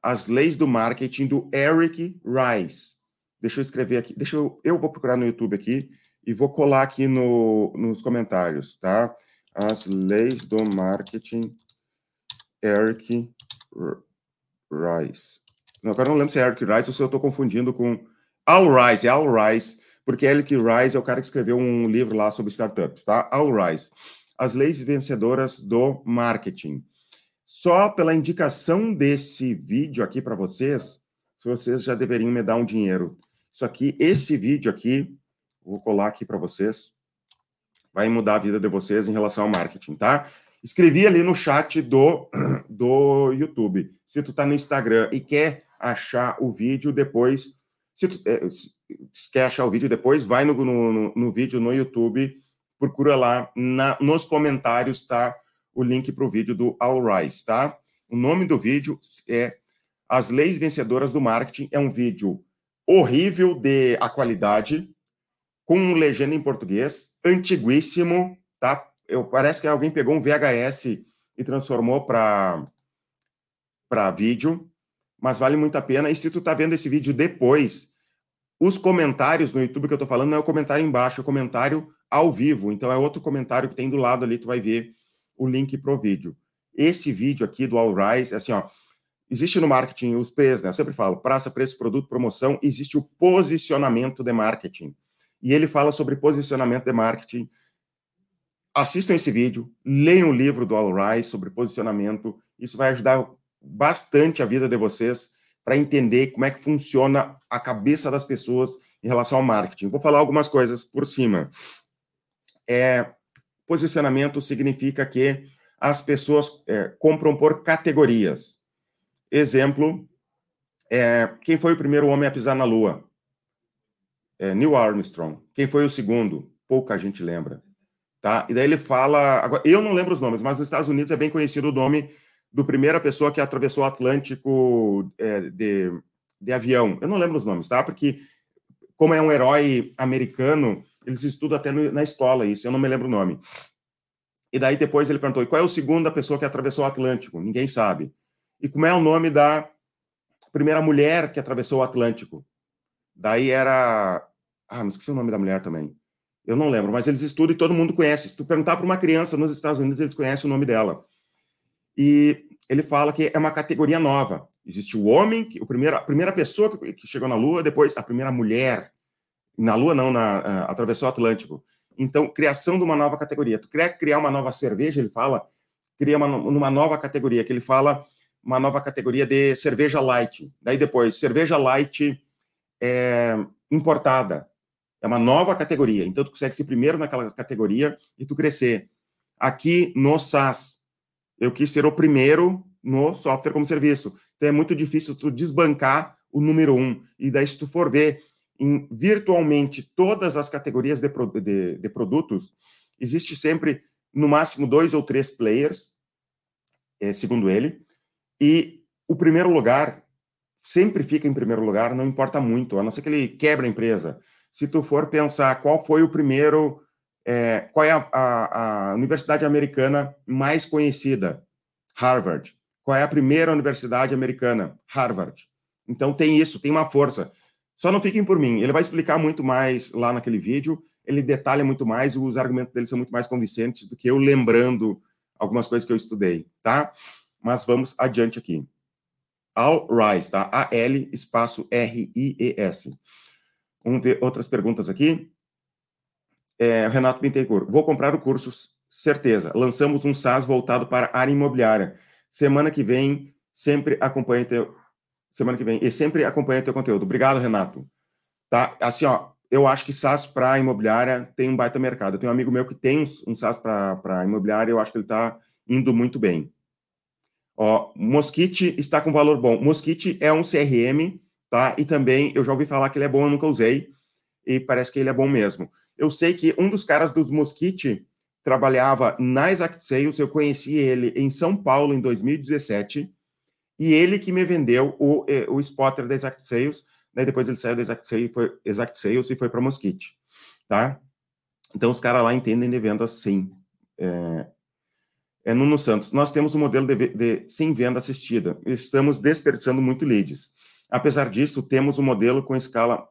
As Leis do Marketing do Eric Rice. Deixa eu escrever aqui, deixa eu, eu vou procurar no YouTube aqui e vou colar aqui no, nos comentários, tá? As leis do marketing, Eric Rice. Não, agora não lembro se é Eric Rice ou se eu estou confundindo com Al Rice, é Al Rice, porque Eric Rice é o cara que escreveu um livro lá sobre startups, tá? Al Rice. As leis vencedoras do marketing. Só pela indicação desse vídeo aqui para vocês, vocês já deveriam me dar um dinheiro. Isso aqui, esse vídeo aqui, vou colar aqui para vocês, vai mudar a vida de vocês em relação ao marketing, tá? Escrevi ali no chat do, do YouTube. Se tu tá no Instagram e quer achar o vídeo depois, se tu é, se quer achar o vídeo depois, vai no, no, no vídeo no YouTube, procura lá, na, nos comentários tá o link para o vídeo do All Rise, tá? O nome do vídeo é As Leis Vencedoras do Marketing. É um vídeo horrível de a qualidade, com legenda em português, antiguíssimo, tá? Eu, parece que alguém pegou um VHS e transformou para para vídeo, mas vale muito a pena. E se tu tá vendo esse vídeo depois, os comentários no YouTube que eu tô falando não é o comentário embaixo, é o comentário ao vivo. Então é outro comentário que tem do lado ali, tu vai ver o link pro vídeo. Esse vídeo aqui do All Rise, assim, ó, Existe no marketing os P's, né? Eu sempre falo, praça, preço, produto, promoção, existe o posicionamento de marketing. E ele fala sobre posicionamento de marketing. Assistam esse vídeo, leiam o livro do All Rise sobre posicionamento. Isso vai ajudar bastante a vida de vocês para entender como é que funciona a cabeça das pessoas em relação ao marketing. Vou falar algumas coisas por cima. É, posicionamento significa que as pessoas é, compram por categorias. Exemplo, é, quem foi o primeiro homem a pisar na Lua? É, Neil Armstrong. Quem foi o segundo? Pouca gente lembra. Tá? E daí ele fala. Agora, eu não lembro os nomes, mas nos Estados Unidos é bem conhecido o nome do primeira pessoa que atravessou o Atlântico é, de, de avião. Eu não lembro os nomes, tá? Porque, como é um herói americano, eles estudam até no, na escola isso, eu não me lembro o nome. E daí depois ele perguntou: e qual é a segunda pessoa que atravessou o Atlântico? Ninguém sabe. E como é o nome da primeira mulher que atravessou o Atlântico? Daí era. Ah, não esqueci o nome da mulher também. Eu não lembro, mas eles estudam e todo mundo conhece. Se tu perguntar para uma criança nos Estados Unidos, eles conhecem o nome dela. E ele fala que é uma categoria nova. Existe o homem, o primeiro, a primeira pessoa que chegou na Lua, depois a primeira mulher. Na Lua, não, na, uh, atravessou o Atlântico. Então, criação de uma nova categoria. Tu quer criar uma nova cerveja, ele fala, cria uma, uma nova categoria, que ele fala uma nova categoria de cerveja light. Daí depois, cerveja light é, importada. É uma nova categoria. Então, tu consegue ser primeiro naquela categoria e tu crescer. Aqui no SaaS, eu quis ser o primeiro no software como serviço. Então, é muito difícil tu desbancar o número um. E daí, se tu for ver em virtualmente todas as categorias de, de, de produtos, existe sempre, no máximo, dois ou três players é, segundo ele. E o primeiro lugar sempre fica em primeiro lugar, não importa muito, a não ser que ele quebre a empresa. Se tu for pensar qual foi o primeiro, é, qual é a, a, a universidade americana mais conhecida? Harvard. Qual é a primeira universidade americana? Harvard. Então tem isso, tem uma força. Só não fiquem por mim. Ele vai explicar muito mais lá naquele vídeo. Ele detalha muito mais, os argumentos dele são muito mais convincentes do que eu lembrando algumas coisas que eu estudei, tá? Mas vamos adiante aqui. All Rise, tá? A-L espaço R-I-E-S. Vamos ver outras perguntas aqui. É, Renato Bittencourt. Vou comprar o curso, certeza. Lançamos um SaaS voltado para a área imobiliária. Semana que vem, sempre acompanhe teu... Semana que vem. E sempre acompanha teu conteúdo. Obrigado, Renato. Tá? Assim, ó, eu acho que SaaS para imobiliária tem um baita mercado. Eu tenho um amigo meu que tem um SaaS para imobiliária e eu acho que ele está indo muito bem. Ó, Mosquite está com valor bom. Mosquite é um CRM, tá? E também eu já ouvi falar que ele é bom, eu nunca usei, e parece que ele é bom mesmo. Eu sei que um dos caras dos Mosquite trabalhava na Exact Sales, eu conheci ele em São Paulo em 2017, e ele que me vendeu o, eh, o spotter da Exact Sales, daí depois ele saiu da Exact Sales, foi, Exact Sales e foi para Mosquite, tá? Então os caras lá entendem de venda sim. É, é, Nuno Santos, nós temos um modelo de, de, sem venda assistida. Estamos desperdiçando muito leads. Apesar disso, temos um modelo com escala,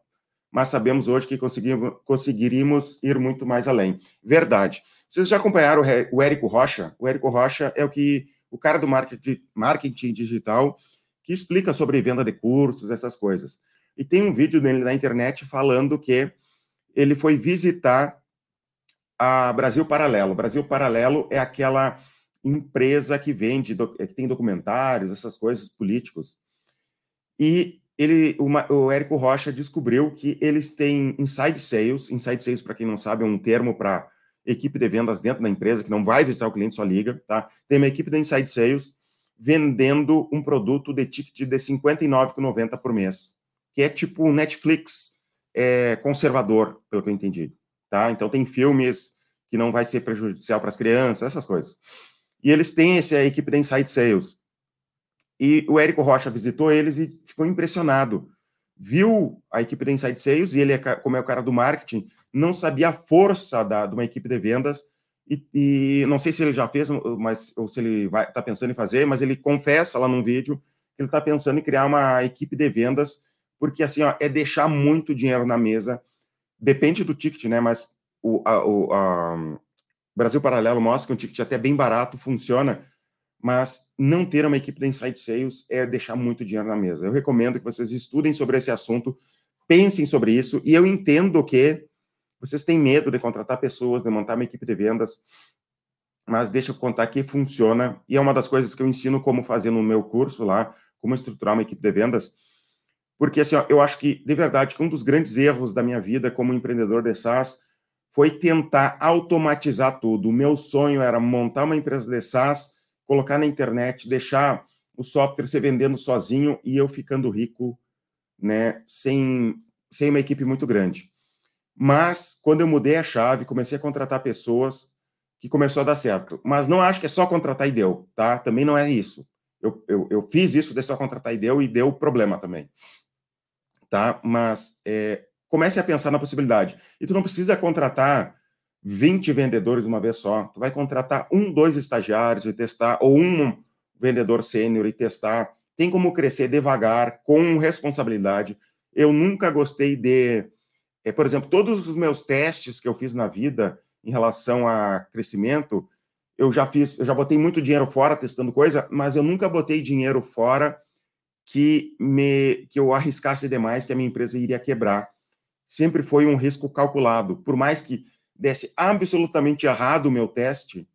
mas sabemos hoje que conseguiríamos ir muito mais além. Verdade. Vocês já acompanharam o Érico Rocha? O Érico Rocha é o que o cara do marketing, digital que explica sobre venda de cursos, essas coisas. E tem um vídeo dele na internet falando que ele foi visitar a Brasil Paralelo. Brasil Paralelo é aquela empresa que vende, que tem documentários, essas coisas políticos. E ele, uma, o Érico Rocha descobriu que eles têm inside sales. Inside sales, para quem não sabe, é um termo para equipe de vendas dentro da empresa, que não vai visitar o cliente, só liga, tá? Tem uma equipe de inside sales vendendo um produto de ticket de R$ 59,90 por mês, que é tipo um Netflix é, conservador, pelo que eu entendi, tá? Então tem filmes que não vai ser prejudicial para as crianças, essas coisas. E eles têm essa equipe da Inside Sales. E o Érico Rocha visitou eles e ficou impressionado. Viu a equipe da Inside Sales, e ele, é, como é o cara do marketing, não sabia a força da, de uma equipe de vendas. E, e não sei se ele já fez, mas, ou se ele está pensando em fazer, mas ele confessa lá num vídeo que ele está pensando em criar uma equipe de vendas, porque assim, ó, é deixar muito dinheiro na mesa. Depende do ticket, né? Mas o, a, o, a, Brasil Paralelo mostra que um ticket até bem barato funciona, mas não ter uma equipe de inside sales é deixar muito dinheiro na mesa. Eu recomendo que vocês estudem sobre esse assunto, pensem sobre isso, e eu entendo que vocês têm medo de contratar pessoas, de montar uma equipe de vendas, mas deixa eu contar que funciona, e é uma das coisas que eu ensino como fazer no meu curso lá, como estruturar uma equipe de vendas, porque assim, ó, eu acho que, de verdade, que um dos grandes erros da minha vida como empreendedor de SaaS foi tentar automatizar tudo. O meu sonho era montar uma empresa de SaaS, colocar na internet, deixar o software se vendendo sozinho e eu ficando rico, né, sem, sem uma equipe muito grande. Mas, quando eu mudei a chave, comecei a contratar pessoas, que começou a dar certo. Mas não acho que é só contratar e deu, tá? Também não é isso. Eu, eu, eu fiz isso de só contratar e deu, e deu problema também. Tá? Mas é, comece a pensar na possibilidade. E tu não precisa contratar 20 vendedores uma vez só. Tu vai contratar um, dois estagiários e testar, ou um vendedor sênior e testar. Tem como crescer devagar, com responsabilidade. Eu nunca gostei de. É, por exemplo, todos os meus testes que eu fiz na vida em relação a crescimento, eu já fiz, eu já botei muito dinheiro fora testando coisa, mas eu nunca botei dinheiro fora que me que eu arriscasse demais que a minha empresa iria quebrar sempre foi um risco calculado. Por mais que desse absolutamente errado o meu teste,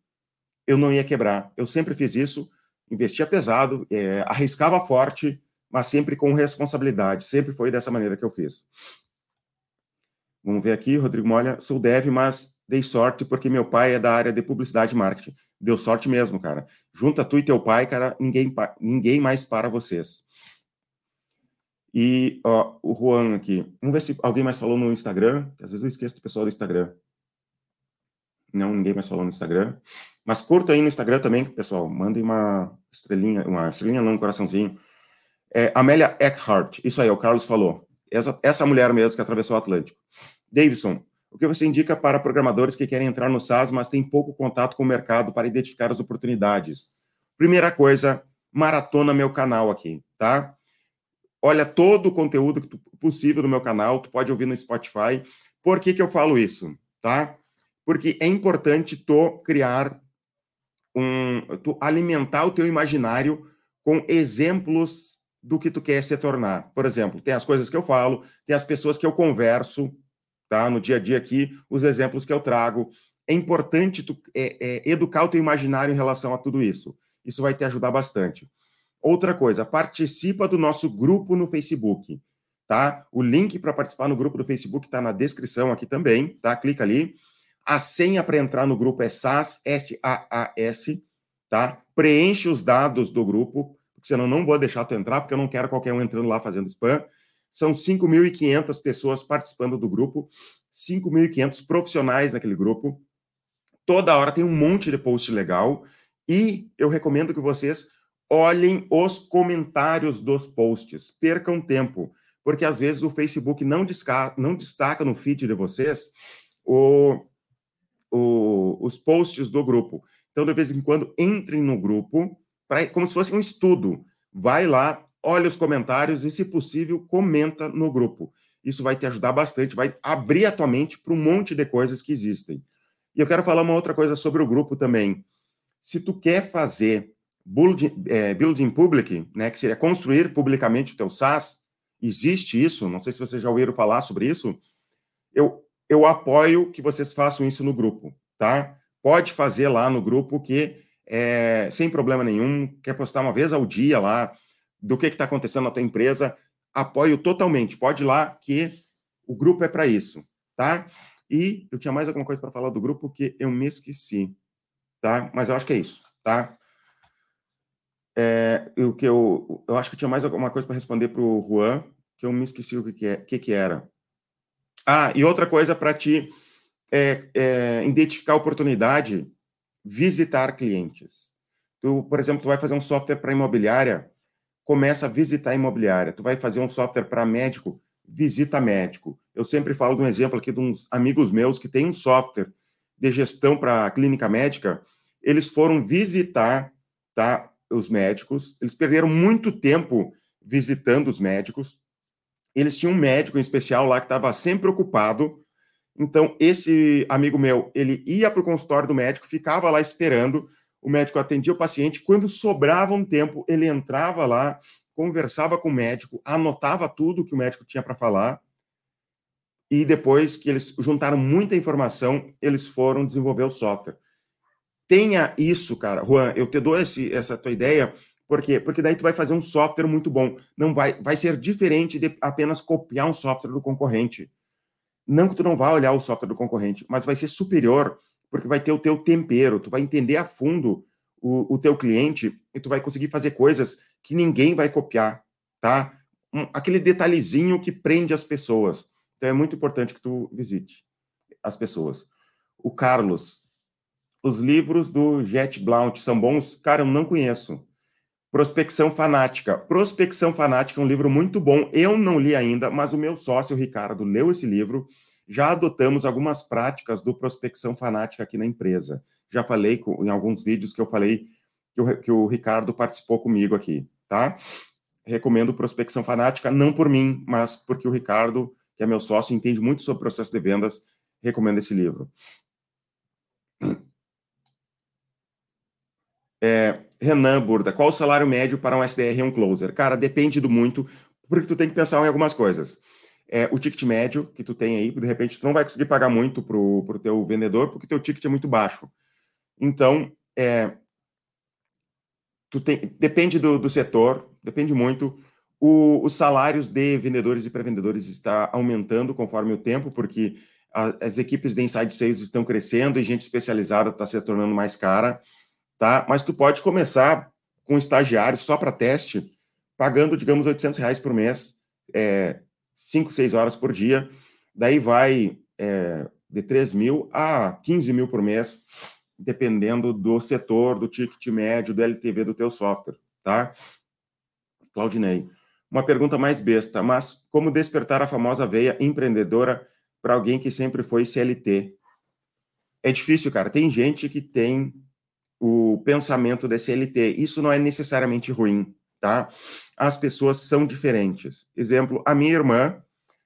eu não ia quebrar. Eu sempre fiz isso, investia pesado, é, arriscava forte, mas sempre com responsabilidade. Sempre foi dessa maneira que eu fiz. Vamos ver aqui, Rodrigo Molha. Sou dev, mas dei sorte porque meu pai é da área de publicidade e marketing. Deu sorte mesmo, cara. Junta tu e teu pai, cara, ninguém, ninguém mais para vocês. E ó, o Juan aqui. Vamos ver se alguém mais falou no Instagram, que às vezes eu esqueço do pessoal do Instagram. Não, ninguém mais falou no Instagram. Mas curta aí no Instagram também, pessoal. Mandem uma, estrelinha, uma estrelinha não, um coraçãozinho. É, Amélia Eckhart, isso aí, o Carlos falou. Essa, essa mulher mesmo que atravessou o Atlântico. Davidson, o que você indica para programadores que querem entrar no SaaS, mas têm pouco contato com o mercado para identificar as oportunidades? Primeira coisa, maratona meu canal aqui, tá? Olha todo o conteúdo possível no meu canal, tu pode ouvir no Spotify. Por que, que eu falo isso, tá? Porque é importante tu criar um, tu alimentar o teu imaginário com exemplos do que tu quer se tornar. Por exemplo, tem as coisas que eu falo, tem as pessoas que eu converso, tá? No dia a dia aqui, os exemplos que eu trago. É importante tu, é, é, educar o teu imaginário em relação a tudo isso. Isso vai te ajudar bastante. Outra coisa, participa do nosso grupo no Facebook, tá? O link para participar no grupo do Facebook está na descrição aqui também, tá? Clica ali. A senha para entrar no grupo é SAS, S-A-A-S, tá? Preenche os dados do grupo, porque senão não vou deixar tu entrar, porque eu não quero qualquer um entrando lá fazendo spam. São 5.500 pessoas participando do grupo, 5.500 profissionais naquele grupo. Toda hora tem um monte de post legal e eu recomendo que vocês olhem os comentários dos posts, percam tempo, porque às vezes o Facebook não, não destaca no feed de vocês o, o, os posts do grupo. Então, de vez em quando, entrem no grupo, pra, como se fosse um estudo. Vai lá, olha os comentários e, se possível, comenta no grupo. Isso vai te ajudar bastante, vai abrir a tua mente para um monte de coisas que existem. E eu quero falar uma outra coisa sobre o grupo também. Se tu quer fazer building, é, building public, né, que seria construir publicamente o teu SaaS, existe isso, não sei se vocês já ouviram falar sobre isso, eu eu apoio que vocês façam isso no grupo, tá? Pode fazer lá no grupo que é, sem problema nenhum, quer postar uma vez ao dia lá do que está acontecendo na tua empresa, apoio totalmente. Pode ir lá que o grupo é para isso, tá? E eu tinha mais alguma coisa para falar do grupo que eu me esqueci, tá? Mas eu acho que é isso, tá? É, o que eu, eu acho que tinha mais alguma coisa para responder para o Juan, que eu me esqueci o que, que, é, que, que era. Ah, e outra coisa para te é, é, identificar oportunidade, visitar clientes. Tu, por exemplo, tu vai fazer um software para imobiliária, começa a visitar a imobiliária. Tu vai fazer um software para médico, visita médico. Eu sempre falo de um exemplo aqui de uns amigos meus que têm um software de gestão para clínica médica. Eles foram visitar, tá, os médicos. Eles perderam muito tempo visitando os médicos eles tinham um médico em especial lá que estava sempre ocupado. Então, esse amigo meu, ele ia para o consultório do médico, ficava lá esperando, o médico atendia o paciente. Quando sobrava um tempo, ele entrava lá, conversava com o médico, anotava tudo que o médico tinha para falar. E depois que eles juntaram muita informação, eles foram desenvolver o software. Tenha isso, cara. Juan, eu te dou esse, essa tua ideia por quê? Porque daí tu vai fazer um software muito bom. Não vai, vai ser diferente de apenas copiar um software do concorrente. Não que tu não vá olhar o software do concorrente, mas vai ser superior, porque vai ter o teu tempero, tu vai entender a fundo o, o teu cliente e tu vai conseguir fazer coisas que ninguém vai copiar, tá? Um, aquele detalhezinho que prende as pessoas. Então é muito importante que tu visite as pessoas. O Carlos, os livros do Jet Blount são bons? Cara, eu não conheço. Prospecção Fanática. Prospecção Fanática é um livro muito bom. Eu não li ainda, mas o meu sócio, Ricardo, leu esse livro. Já adotamos algumas práticas do Prospecção Fanática aqui na empresa. Já falei em alguns vídeos que eu falei que o, que o Ricardo participou comigo aqui, tá? Recomendo Prospecção Fanática, não por mim, mas porque o Ricardo, que é meu sócio, entende muito sobre processo de vendas, recomendo esse livro. É, Renan Burda, qual o salário médio para um SDR e um closer? Cara, depende do muito, porque tu tem que pensar em algumas coisas. É, o ticket médio que tu tem aí, de repente tu não vai conseguir pagar muito para o teu vendedor, porque teu ticket é muito baixo. Então, é, tu tem, depende do, do setor, depende muito. O, os salários de vendedores e pré-vendedores está aumentando conforme o tempo, porque a, as equipes de inside sales estão crescendo e gente especializada está se tornando mais cara tá? Mas tu pode começar com estagiário só para teste, pagando, digamos, 800 reais por mês, é, 5, 6 horas por dia, daí vai é, de 3 mil a 15 mil por mês, dependendo do setor, do ticket médio, do LTV do teu software, tá? Claudinei. Uma pergunta mais besta, mas como despertar a famosa veia empreendedora para alguém que sempre foi CLT? É difícil, cara. Tem gente que tem o pensamento da CLT. Isso não é necessariamente ruim, tá? As pessoas são diferentes. Exemplo, a minha irmã,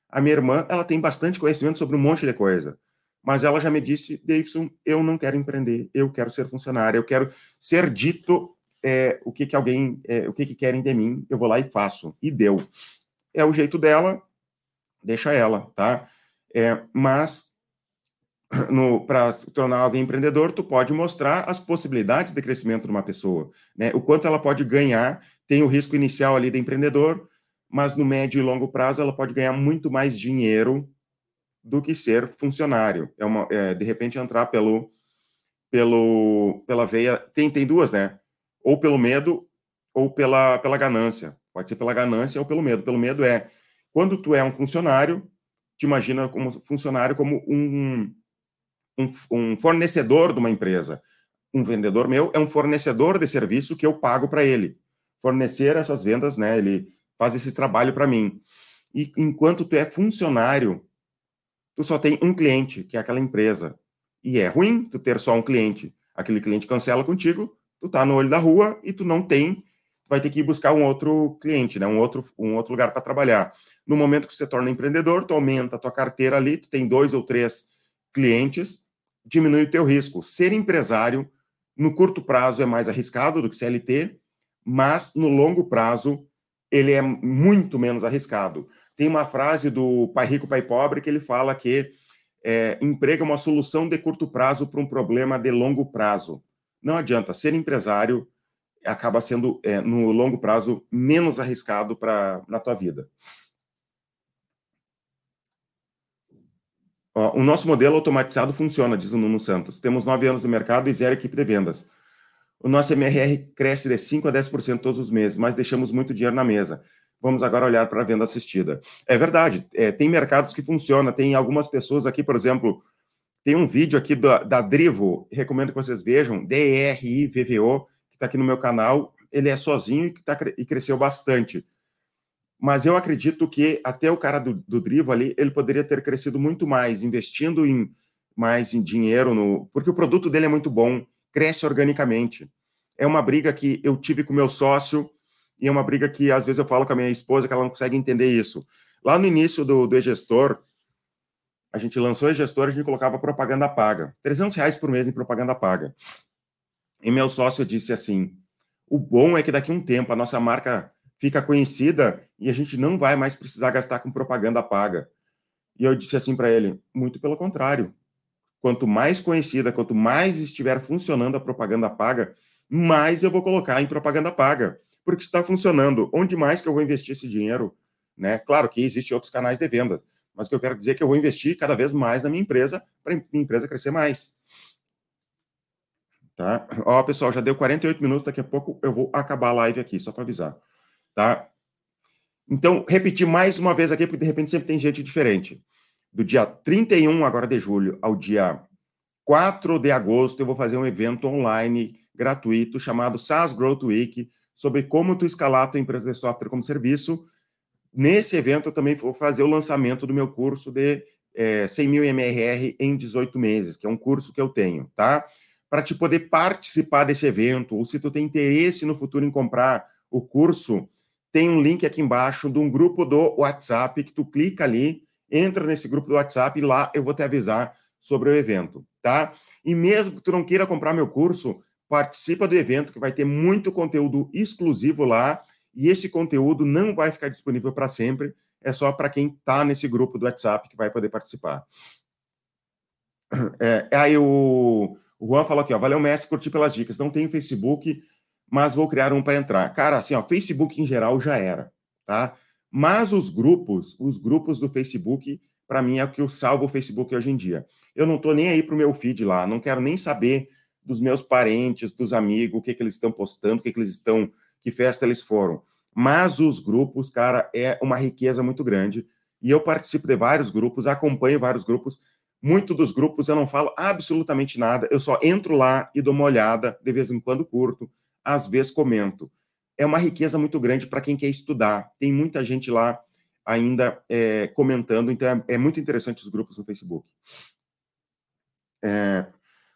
a minha irmã, ela tem bastante conhecimento sobre um monte de coisa mas ela já me disse, Davidson, eu não quero empreender, eu quero ser funcionário, eu quero ser dito é, o que que alguém, é, o que que querem de mim, eu vou lá e faço, e deu. É o jeito dela, deixa ela, tá? É, mas para tornar alguém empreendedor, tu pode mostrar as possibilidades de crescimento de uma pessoa, né? O quanto ela pode ganhar, tem o risco inicial ali de empreendedor, mas no médio e longo prazo ela pode ganhar muito mais dinheiro do que ser funcionário. É uma, é, de repente entrar pelo, pelo, pela veia. Tem, tem duas, né? Ou pelo medo ou pela, pela ganância. Pode ser pela ganância ou pelo medo. Pelo medo é quando tu é um funcionário, te imagina como funcionário como um, um, um fornecedor de uma empresa. Um vendedor meu é um fornecedor de serviço que eu pago para ele. Fornecer essas vendas, né? Ele faz esse trabalho para mim. E enquanto tu é funcionário, tu só tem um cliente, que é aquela empresa. E é ruim tu ter só um cliente. Aquele cliente cancela contigo, tu tá no olho da rua e tu não tem, tu vai ter que ir buscar um outro cliente, né? Um outro, um outro lugar para trabalhar. No momento que você torna empreendedor, tu aumenta a tua carteira ali, tu tem dois ou três clientes, diminui o teu risco. Ser empresário, no curto prazo, é mais arriscado do que CLT, mas no longo prazo, ele é muito menos arriscado. Tem uma frase do Pai Rico, Pai Pobre que ele fala que é, emprego é uma solução de curto prazo para um problema de longo prazo. Não adianta, ser empresário acaba sendo, é, no longo prazo, menos arriscado para na tua vida. O nosso modelo automatizado funciona, diz o Nuno Santos. Temos nove anos de mercado e zero equipe de vendas. O nosso MRR cresce de 5% a 10% todos os meses, mas deixamos muito dinheiro na mesa. Vamos agora olhar para a venda assistida. É verdade, é, tem mercados que funcionam, tem algumas pessoas aqui, por exemplo, tem um vídeo aqui da, da Drivo, recomendo que vocês vejam, D-R-I-V-V-O, que está aqui no meu canal, ele é sozinho e, tá, e cresceu bastante. Mas eu acredito que até o cara do, do Drivo ali, ele poderia ter crescido muito mais, investindo em mais em dinheiro, no, porque o produto dele é muito bom, cresce organicamente. É uma briga que eu tive com meu sócio, e é uma briga que às vezes eu falo com a minha esposa que ela não consegue entender isso. Lá no início do, do e-gestor, a gente lançou e-gestor, a gente colocava propaganda paga. 300 reais por mês em propaganda paga. E meu sócio disse assim, o bom é que daqui a um tempo a nossa marca fica conhecida e a gente não vai mais precisar gastar com propaganda paga. E eu disse assim para ele, muito pelo contrário. Quanto mais conhecida, quanto mais estiver funcionando a propaganda paga, mais eu vou colocar em propaganda paga porque está funcionando. Onde mais que eu vou investir esse dinheiro? Né? Claro que existem outros canais de venda, mas o que eu quero dizer é que eu vou investir cada vez mais na minha empresa para minha empresa crescer mais. Tá? Ó, pessoal, já deu 48 minutos, daqui a pouco eu vou acabar a live aqui, só para avisar. Tá? Então, repetir mais uma vez aqui, porque de repente sempre tem gente diferente. Do dia 31 agora de julho ao dia 4 de agosto, eu vou fazer um evento online gratuito chamado SaaS Growth Week, sobre como tu escalar tua empresa de software como serviço. Nesse evento, eu também vou fazer o lançamento do meu curso de é, 100 mil MRR em 18 meses, que é um curso que eu tenho, tá? Para te poder participar desse evento, ou se tu tem interesse no futuro em comprar o curso, tem um link aqui embaixo de um grupo do WhatsApp que tu clica ali, entra nesse grupo do WhatsApp e lá eu vou te avisar sobre o evento, tá? E mesmo que tu não queira comprar meu curso, participa do evento que vai ter muito conteúdo exclusivo lá e esse conteúdo não vai ficar disponível para sempre, é só para quem está nesse grupo do WhatsApp que vai poder participar. É, aí o, o Juan falou aqui, ó, valeu Messi, curti pelas dicas, não tenho Facebook, mas vou criar um para entrar. Cara, assim, ó, Facebook em geral já era, tá? Mas os grupos, os grupos do Facebook, para mim é o que eu salvo o Facebook hoje em dia. Eu não estou nem aí para o meu feed lá, não quero nem saber dos meus parentes, dos amigos, o que, que eles estão postando, o que, que eles estão, que festa eles foram. Mas os grupos, cara, é uma riqueza muito grande. E eu participo de vários grupos, acompanho vários grupos. Muito dos grupos eu não falo absolutamente nada, eu só entro lá e dou uma olhada, de vez em quando curto, às vezes comento. É uma riqueza muito grande para quem quer estudar. Tem muita gente lá ainda é, comentando, então é, é, muito interessante os grupos no Facebook. É,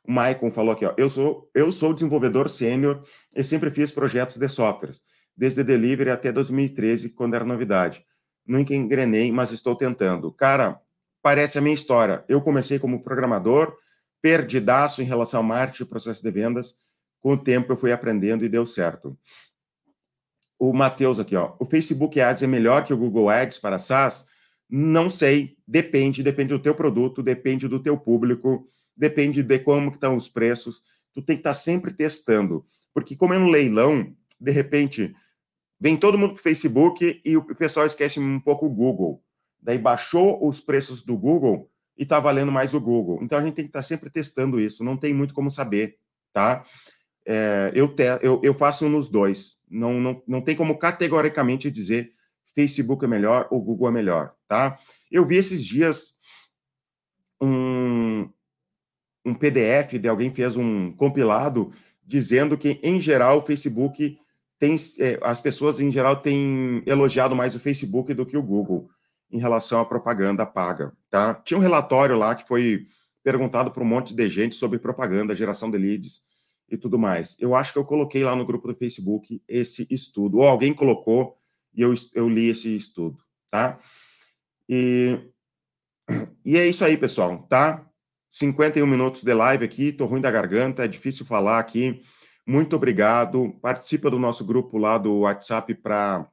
o Maicon falou aqui, ó, eu sou, eu sou desenvolvedor sênior e sempre fiz projetos de softwares, desde delivery até 2013, quando era novidade. Nunca engrenei, mas estou tentando. Cara, parece a minha história. Eu comecei como programador, perdidaço em relação ao marketing e processo de vendas. Com o tempo eu fui aprendendo e deu certo. O Matheus aqui, ó. O Facebook Ads é melhor que o Google Ads para SaaS? Não sei, depende, depende do teu produto, depende do teu público, depende de como estão os preços. Tu tem que estar tá sempre testando, porque como é um leilão, de repente vem todo mundo para o Facebook e o pessoal esquece um pouco o Google. Daí baixou os preços do Google e está valendo mais o Google. Então a gente tem que estar tá sempre testando isso, não tem muito como saber, tá? É, eu, te, eu, eu faço nos dois. Não, não, não tem como categoricamente dizer Facebook é melhor ou Google é melhor, tá? Eu vi esses dias um, um PDF de alguém fez um compilado dizendo que, em geral, o Facebook tem. É, as pessoas, em geral, têm elogiado mais o Facebook do que o Google em relação à propaganda paga, tá? Tinha um relatório lá que foi perguntado para um monte de gente sobre propaganda, geração de leads e tudo mais. Eu acho que eu coloquei lá no grupo do Facebook esse estudo, ou alguém colocou e eu, eu li esse estudo, tá? E, e é isso aí, pessoal, tá? 51 minutos de live aqui, tô ruim da garganta, é difícil falar aqui. Muito obrigado. Participa do nosso grupo lá do WhatsApp para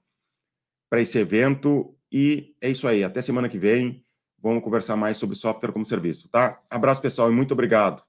esse evento. E é isso aí. Até semana que vem. Vamos conversar mais sobre software como serviço, tá? Abraço, pessoal, e muito obrigado.